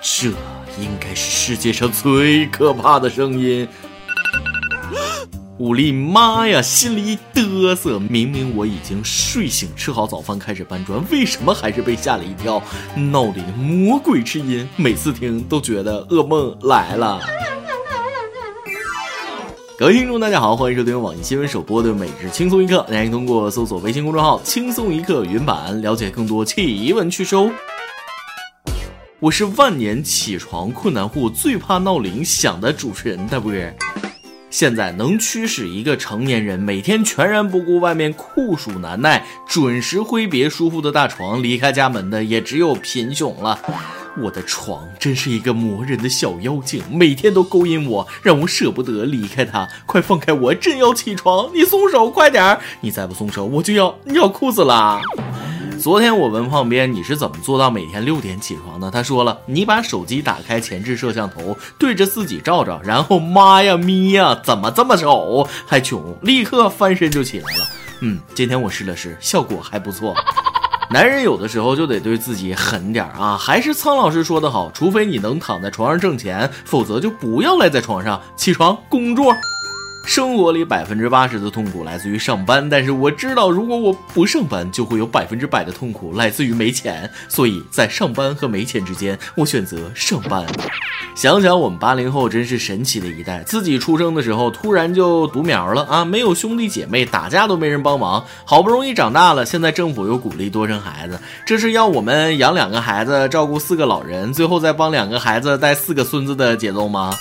这应该是世界上最可怕的声音。我的妈呀，心里一嘚瑟。明明我已经睡醒，吃好早饭，开始搬砖，为什么还是被吓了一跳？闹铃，魔鬼之音，每次听都觉得噩梦来了。各位听众，大家好，欢迎收听网易新闻首播的《每日轻松一刻》，大家可以通过搜索微信公众号“轻松一刻”云版了解更多奇闻趣事哦。我是万年起床困难户，最怕闹铃响的主持人大波。现在能驱使一个成年人每天全然不顾外面酷暑难耐，准时挥别舒服的大床离开家门的，也只有贫穷了。我的床真是一个磨人的小妖精，每天都勾引我，让我舍不得离开它。快放开我，朕要起床！你松手，快点儿！你再不松手，我就要尿裤子啦！昨天我问胖边你是怎么做到每天六点起床的？他说了，你把手机打开前置摄像头，对着自己照照，然后妈呀咪呀，怎么这么丑还穷？立刻翻身就起来了。嗯，今天我试了试，效果还不错。男人有的时候就得对自己狠点啊！还是苍老师说的好，除非你能躺在床上挣钱，否则就不要赖在床上，起床工作。生活里百分之八十的痛苦来自于上班，但是我知道，如果我不上班，就会有百分之百的痛苦来自于没钱。所以在上班和没钱之间，我选择上班。想想我们八零后真是神奇的一代，自己出生的时候突然就独苗了啊，没有兄弟姐妹，打架都没人帮忙，好不容易长大了，现在政府又鼓励多生孩子，这是要我们养两个孩子，照顾四个老人，最后再帮两个孩子带四个孙子的节奏吗？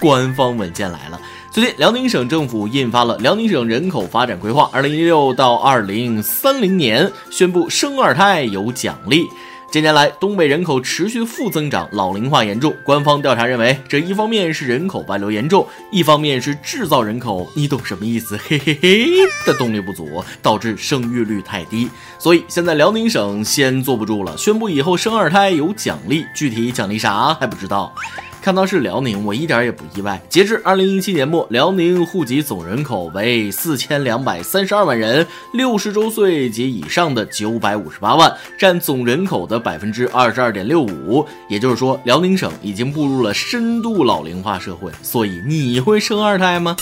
官方文件来了。最近，辽宁省政府印发了《辽宁省人口发展规划（二零一六到二零三零年）》，宣布生二胎有奖励。近年来，东北人口持续负增长，老龄化严重。官方调查认为，这一方面是人口外流严重，一方面是制造人口，你懂什么意思？嘿嘿嘿的动力不足，导致生育率太低。所以现在辽宁省先坐不住了，宣布以后生二胎有奖励，具体奖励啥还不知道。看到是辽宁，我一点也不意外。截至二零一七年末，辽宁户籍总人口为四千两百三十二万人，六十周岁及以上的九百五十八万，占总人口的百分之二十二点六五。也就是说，辽宁省已经步入了深度老龄化社会。所以，你会生二胎吗？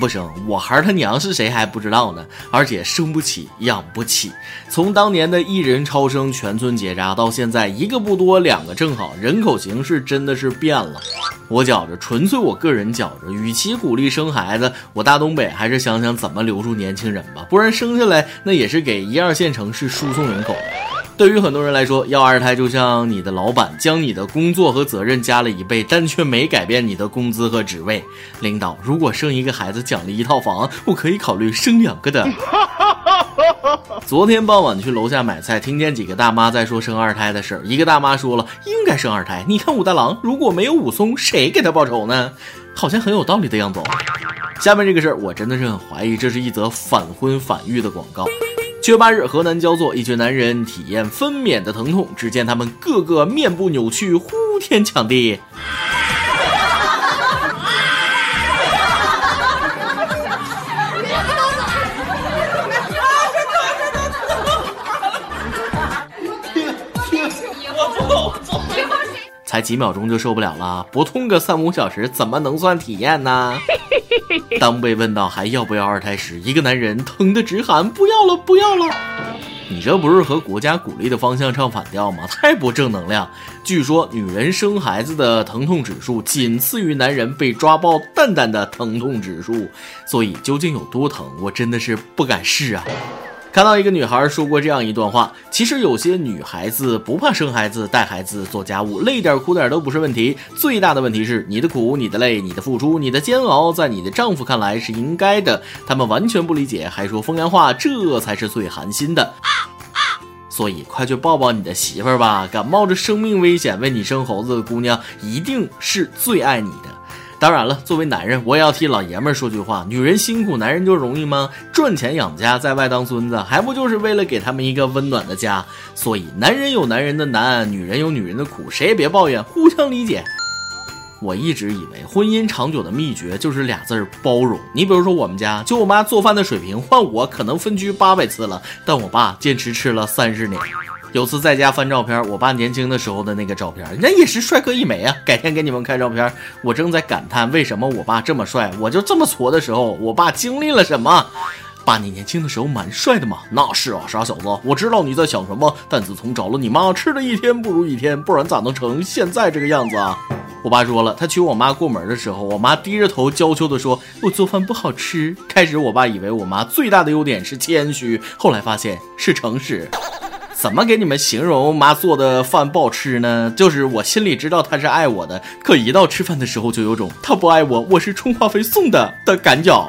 不生，我孩他娘是谁还不知道呢，而且生不起，养不起。从当年的一人超生，全村结扎，到现在一个不多，两个正好，人口形势真的是变了。我觉着，纯粹我个人觉着，与其鼓励生孩子，我大东北还是想想怎么留住年轻人吧，不然生下来那也是给一二线城市输送人口。对于很多人来说，要二胎就像你的老板将你的工作和责任加了一倍，但却没改变你的工资和职位。领导，如果生一个孩子奖励一套房，我可以考虑生两个的。昨天傍晚去楼下买菜，听见几个大妈在说生二胎的事儿。一个大妈说了，应该生二胎。你看武大郎，如果没有武松，谁给他报仇呢？好像很有道理的样子。下面这个事儿，我真的是很怀疑，这是一则反婚反育的广告。七月八日，河南焦作一群男人体验分娩的疼痛，只见他们个个面部扭曲，呼天抢地。才几秒钟就受不了了，不痛个三五小时怎么能算体验呢？当被问到还要不要二胎时，一个男人疼得直喊不要了，不要了！你这不是和国家鼓励的方向唱反调吗？太不正能量！据说女人生孩子的疼痛指数仅次于男人被抓爆蛋蛋的疼痛指数，所以究竟有多疼，我真的是不敢试啊！看到一个女孩说过这样一段话：其实有些女孩子不怕生孩子、带孩子、做家务，累点苦点都不是问题。最大的问题是你的苦、你的累、你的付出、你的煎熬，在你的丈夫看来是应该的，他们完全不理解，还说风凉话，这才是最寒心的。所以快去抱抱你的媳妇儿吧，敢冒着生命危险为你生猴子的姑娘，一定是最爱你的。当然了，作为男人，我也要替老爷们儿说句话：女人辛苦，男人就容易吗？赚钱养家，在外当孙子，还不就是为了给他们一个温暖的家？所以，男人有男人的难，女人有女人的苦，谁也别抱怨，互相理解。我一直以为婚姻长久的秘诀就是俩字儿包容。你比如说我们家，就我妈做饭的水平，换我可能分居八百次了，但我爸坚持吃了三十年。有次在家翻照片，我爸年轻的时候的那个照片，那也是帅哥一枚啊。改天给你们看照片，我正在感叹为什么我爸这么帅，我就这么矬的时候，我爸经历了什么？爸，你年轻的时候蛮帅的嘛。那是啊，傻小子，我知道你在想什么。但自从找了你妈，吃的一天不如一天，不然咋能成现在这个样子啊？我爸说了，他娶我妈过门的时候，我妈低着头娇羞地说：“我做饭不好吃。”开始我爸以为我妈最大的优点是谦虚，后来发现是诚实。怎么给你们形容妈做的饭不好吃呢？就是我心里知道她是爱我的，可一到吃饭的时候就有种她不爱我，我是充话费送的的感觉。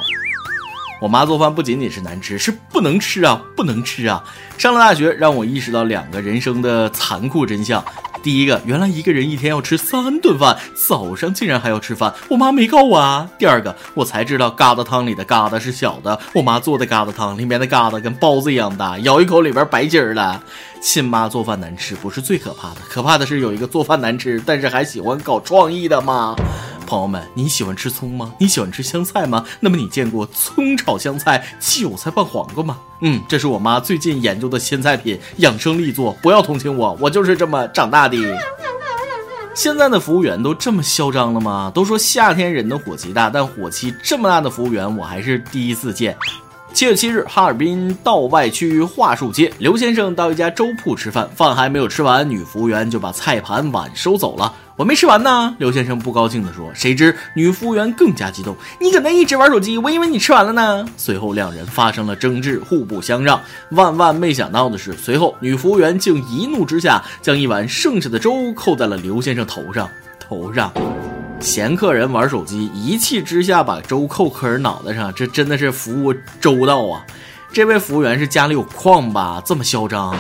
我妈做饭不仅仅是难吃，是不能吃啊，不能吃啊！上了大学，让我意识到两个人生的残酷真相。第一个，原来一个人一天要吃三顿饭，早上竟然还要吃饭，我妈没告我啊。第二个，我才知道疙瘩汤里的疙瘩是小的，我妈做的疙瘩汤里面的疙瘩跟包子一样大，咬一口里边白筋儿了。亲妈做饭难吃不是最可怕的，可怕的是有一个做饭难吃，但是还喜欢搞创意的妈。朋友们，你喜欢吃葱吗？你喜欢吃香菜吗？那么你见过葱炒香菜、韭菜拌黄瓜吗？嗯，这是我妈最近研究的新菜品，养生力作。不要同情我，我就是这么长大的。现在的服务员都这么嚣张了吗？都说夏天人的火气大，但火气这么大的服务员，我还是第一次见。七月七日，哈尔滨道外区桦树街，刘先生到一家粥铺吃饭，饭还没有吃完，女服务员就把菜盘碗收走了。我没吃完呢，刘先生不高兴地说。谁知女服务员更加激动，你搁那一直玩手机，我以为你吃完了呢。随后两人发生了争执，互不相让。万万没想到的是，随后女服务员竟一怒之下将一碗剩下的粥扣在了刘先生头上，头上。嫌客人玩手机，一气之下把粥扣客人脑袋上，这真的是服务周到啊！这位服务员是家里有矿吧？这么嚣张。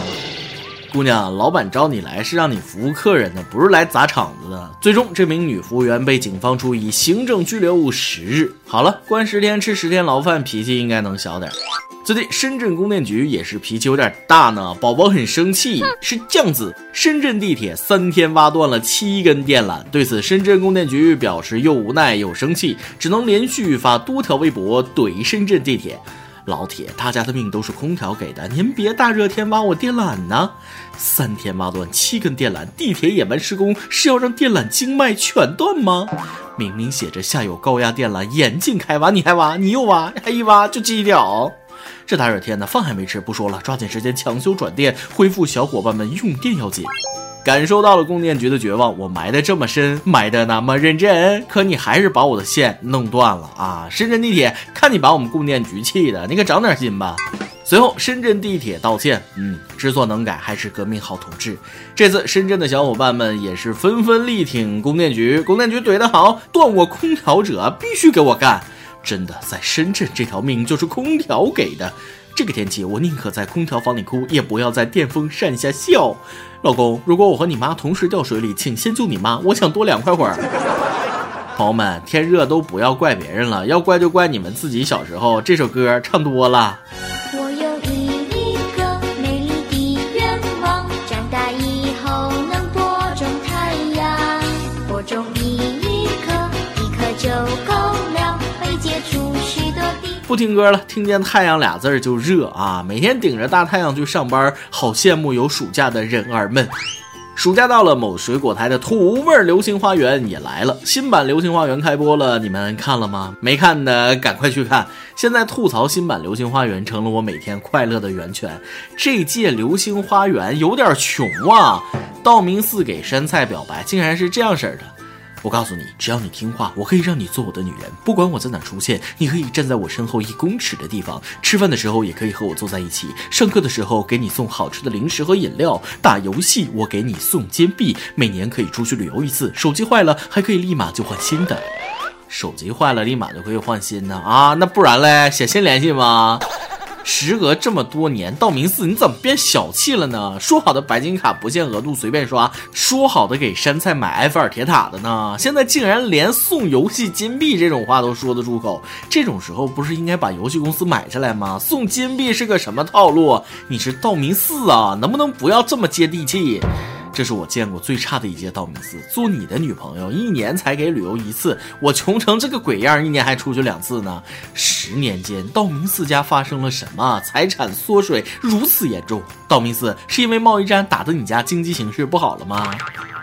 姑娘，老板招你来是让你服务客人的，不是来砸场子的。最终，这名女服务员被警方处以行政拘留十日。好了，关十天吃十天牢饭，脾气应该能小点。最近深圳供电局也是脾气有点大呢，宝宝很生气，是酱子。深圳地铁三天挖断了七根电缆，对此深圳供电局表示又无奈又生气，只能连续发多条微博怼深圳地铁。老铁，大家的命都是空调给的，您别大热天挖我电缆呢。三天挖断七根电缆，地铁野蛮施工是要让电缆经脉全断吗？明明写着下有高压电缆，严禁开挖，你还挖，你又挖，还一挖就击掉。这大热天的，饭还没吃，不说了，抓紧时间抢修转电，恢复小伙伴们用电要紧。感受到了供电局的绝望，我埋的这么深，埋的那么认真，可你还是把我的线弄断了啊！深圳地铁，看你把我们供电局气的，你可长点心吧。随后，深圳地铁道歉，嗯，知错能改，还是革命好同志。这次深圳的小伙伴们也是纷纷力挺供电局，供电局怼得好，断我空调者必须给我干。真的，在深圳这条命就是空调给的。这个天气，我宁可在空调房里哭，也不要在电风扇下笑。老公，如果我和你妈同时掉水里，请先救你妈，我想多凉快会儿。朋友们，天热都不要怪别人了，要怪就怪你们自己小时候这首歌唱多了。不听歌了，听见太阳俩字儿就热啊！每天顶着大太阳去上班，好羡慕有暑假的人儿们。暑假到了，某水果台的土味流星花园也来了，新版流星花园开播了，你们看了吗？没看的赶快去看！现在吐槽新版流星花园成了我每天快乐的源泉。这届流星花园有点穷啊！道明寺给杉菜表白，竟然是这样式的。我告诉你，只要你听话，我可以让你做我的女人。不管我在哪出现，你可以站在我身后一公尺的地方。吃饭的时候也可以和我坐在一起。上课的时候给你送好吃的零食和饮料。打游戏我给你送金币。每年可以出去旅游一次。手机坏了还可以立马就换新的。手机坏了立马就可以换新的啊？那不然嘞？写信联系吗？时隔这么多年，道明寺你怎么变小气了呢？说好的白金卡不限额度随便刷，说好的给山菜买埃菲尔铁塔的呢？现在竟然连送游戏金币这种话都说得出口，这种时候不是应该把游戏公司买下来吗？送金币是个什么套路？你是道明寺啊？能不能不要这么接地气？这是我见过最差的一届道明寺。做你的女朋友，一年才给旅游一次，我穷成这个鬼样，一年还出去两次呢。十年间，道明寺家发生了什么？财产缩水如此严重？道明寺是因为贸易战打得你家经济形势不好了吗？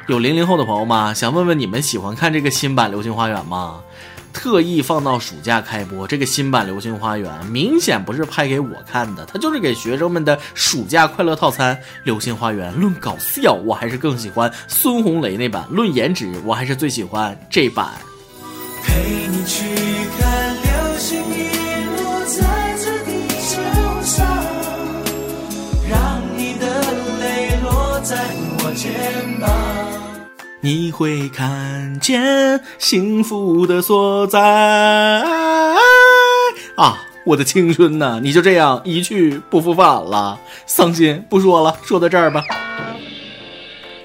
有零零后的朋友吗？想问问你们喜欢看这个新版《流星花园》吗？特意放到暑假开播，这个新版《流星花园》明显不是拍给我看的，它就是给学生们的暑假快乐套餐。《流星花园》论搞笑，我还是更喜欢孙红雷那版；论颜值，我还是最喜欢这版。陪你去看流星雨落在这地球上，让你的泪落在我肩膀。你会看见幸福的所在啊！我的青春呐，你就这样一去不复返了，伤心不说了，说到这儿吧。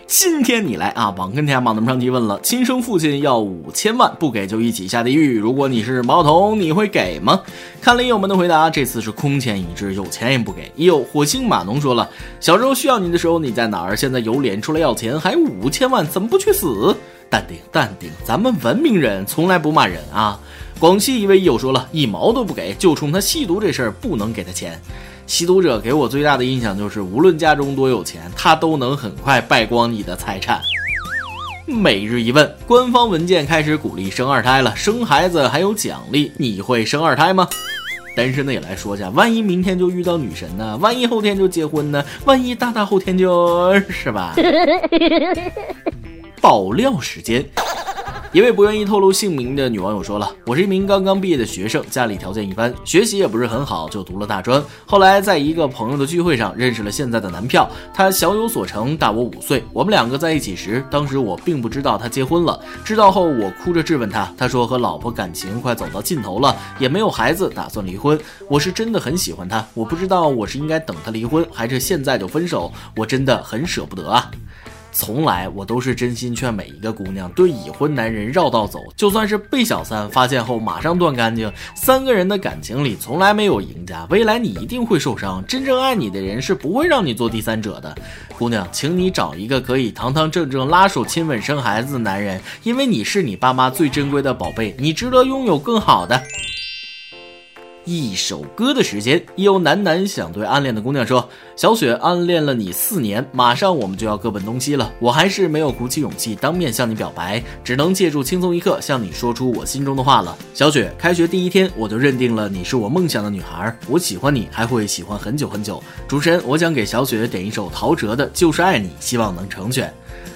今天你来啊！网跟天网那么上提问了：亲生父亲要五千万，不给就一起下地狱。如果你是毛头，你会给吗？看了友们的回答，这次是空前一致，有钱也不给。有火星码农说了：小时候需要你的时候你在哪儿？现在有脸出来要钱，还五千万，怎么不去死？淡定淡定，咱们文明人从来不骂人啊。广西一位友说了一毛都不给，就冲他吸毒这事儿不能给他钱。吸毒者给我最大的印象就是，无论家中多有钱，他都能很快败光你的财产。每日一问：官方文件开始鼓励生二胎了，生孩子还有奖励，你会生二胎吗？单身的也来说一下，万一明天就遇到女神呢？万一后天就结婚呢？万一大大后天就是吧？爆料时间。一位不愿意透露姓名的女网友说了：“我是一名刚刚毕业的学生，家里条件一般，学习也不是很好，就读了大专。后来在一个朋友的聚会上认识了现在的男票，他小有所成，大我五岁。我们两个在一起时，当时我并不知道他结婚了，知道后我哭着质问他，他说和老婆感情快走到尽头了，也没有孩子，打算离婚。我是真的很喜欢他，我不知道我是应该等他离婚，还是现在就分手，我真的很舍不得啊。”从来我都是真心劝每一个姑娘对已婚男人绕道走，就算是被小三发现后马上断干净。三个人的感情里从来没有赢家，未来你一定会受伤。真正爱你的人是不会让你做第三者的。姑娘，请你找一个可以堂堂正正拉手亲吻生孩子的男人，因为你是你爸妈最珍贵的宝贝，你值得拥有更好的。一首歌的时间，有男男想对暗恋的姑娘说：“小雪，暗恋了你四年，马上我们就要各奔东西了，我还是没有鼓起勇气当面向你表白，只能借助轻松一刻向你说出我心中的话了。”小雪，开学第一天我就认定了你是我梦想的女孩，我喜欢你，还会喜欢很久很久。主持人，我想给小雪点一首陶喆的《就是爱你》，希望能成全。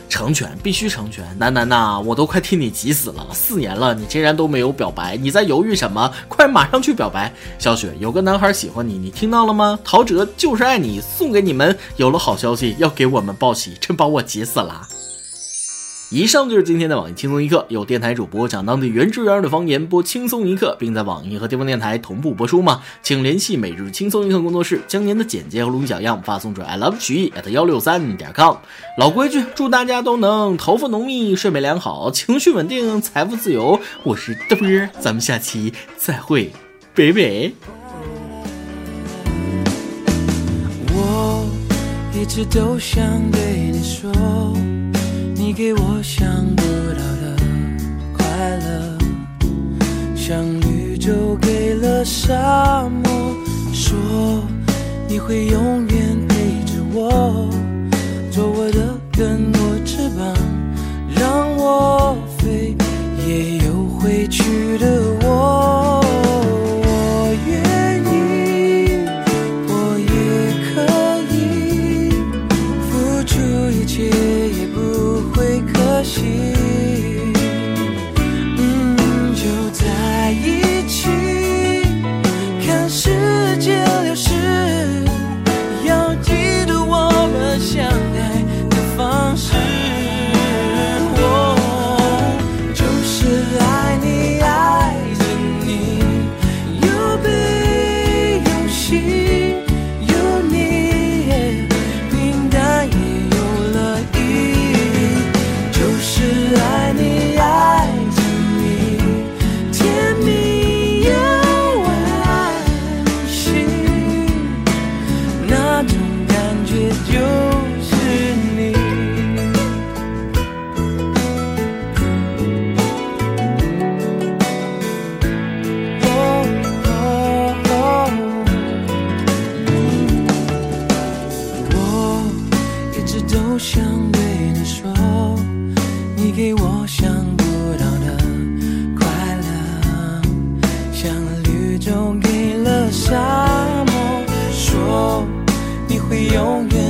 成全必须成全，楠楠呐，我都快替你急死了。四年了，你竟然都没有表白，你在犹豫什么？快马上去表白！小雪，有个男孩喜欢你，你听到了吗？陶喆就是爱你，送给你们。有了好消息，要给我们报喜，真把我急死了。以上就是今天的网易轻松一刻，有电台主播讲当地原汁原味的方言，播轻松一刻，并在网易和地方电台同步播出吗？请联系每日轻松一刻工作室，将您的简介和录音小样发送至 i love 曲艺 at 幺六三点 com。老规矩，祝大家都能头发浓密，睡眠良好，情绪稳定，财富自由。我是嘚啵，咱们下期再会，拜拜。我一直都想对你说。你给我想不到的快乐，像绿洲给了沙漠，说你会永远。永远